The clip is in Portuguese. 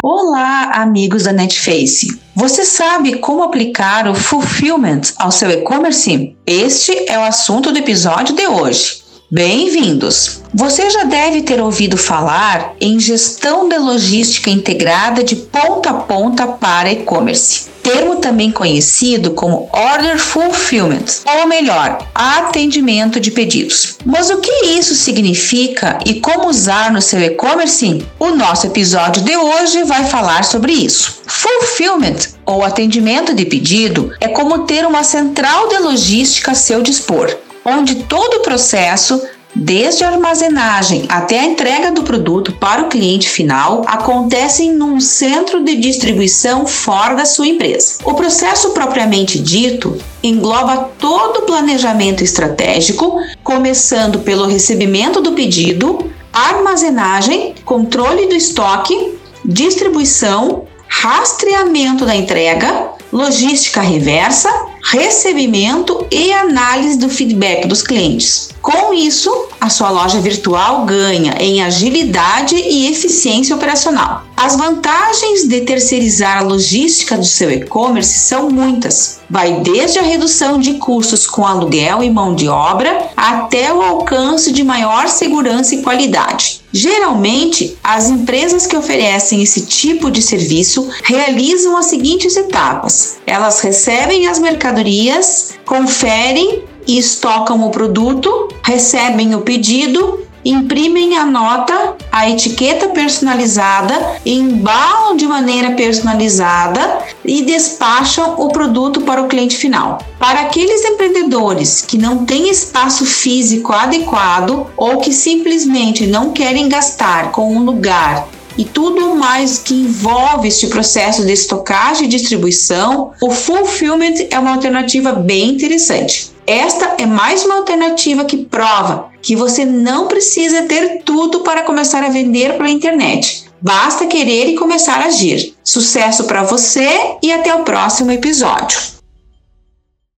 Olá, amigos da Netface. Você sabe como aplicar o fulfillment ao seu e-commerce? Este é o assunto do episódio de hoje. Bem-vindos! Você já deve ter ouvido falar em gestão de logística integrada de ponta a ponta para e-commerce termo também conhecido como Order Fulfillment, ou melhor, atendimento de pedidos. Mas o que isso significa e como usar no seu e-commerce? O nosso episódio de hoje vai falar sobre isso. Fulfillment, ou atendimento de pedido, é como ter uma central de logística a seu dispor, onde todo o processo desde a armazenagem até a entrega do produto para o cliente final, acontecem num centro de distribuição fora da sua empresa. O processo propriamente dito engloba todo o planejamento estratégico, começando pelo recebimento do pedido, armazenagem, controle do estoque, distribuição, rastreamento da entrega, logística reversa, recebimento e análise do feedback dos clientes. Com isso, a sua loja virtual ganha em agilidade e eficiência operacional. As vantagens de terceirizar a logística do seu e-commerce são muitas. Vai desde a redução de custos com aluguel e mão de obra até o alcance de maior segurança e qualidade. Geralmente, as empresas que oferecem esse tipo de serviço realizam as seguintes etapas: elas recebem as mercadorias, conferem e estocam o produto, recebem o pedido, imprimem a nota, a etiqueta personalizada, embalam de maneira personalizada e despacham o produto para o cliente final. Para aqueles empreendedores que não têm espaço físico adequado ou que simplesmente não querem gastar com um lugar e tudo mais que envolve este processo de estocagem e distribuição, o fulfillment é uma alternativa bem interessante. Esta é mais uma alternativa que prova que você não precisa ter tudo para começar a vender pela internet. Basta querer e começar a agir. Sucesso para você e até o próximo episódio.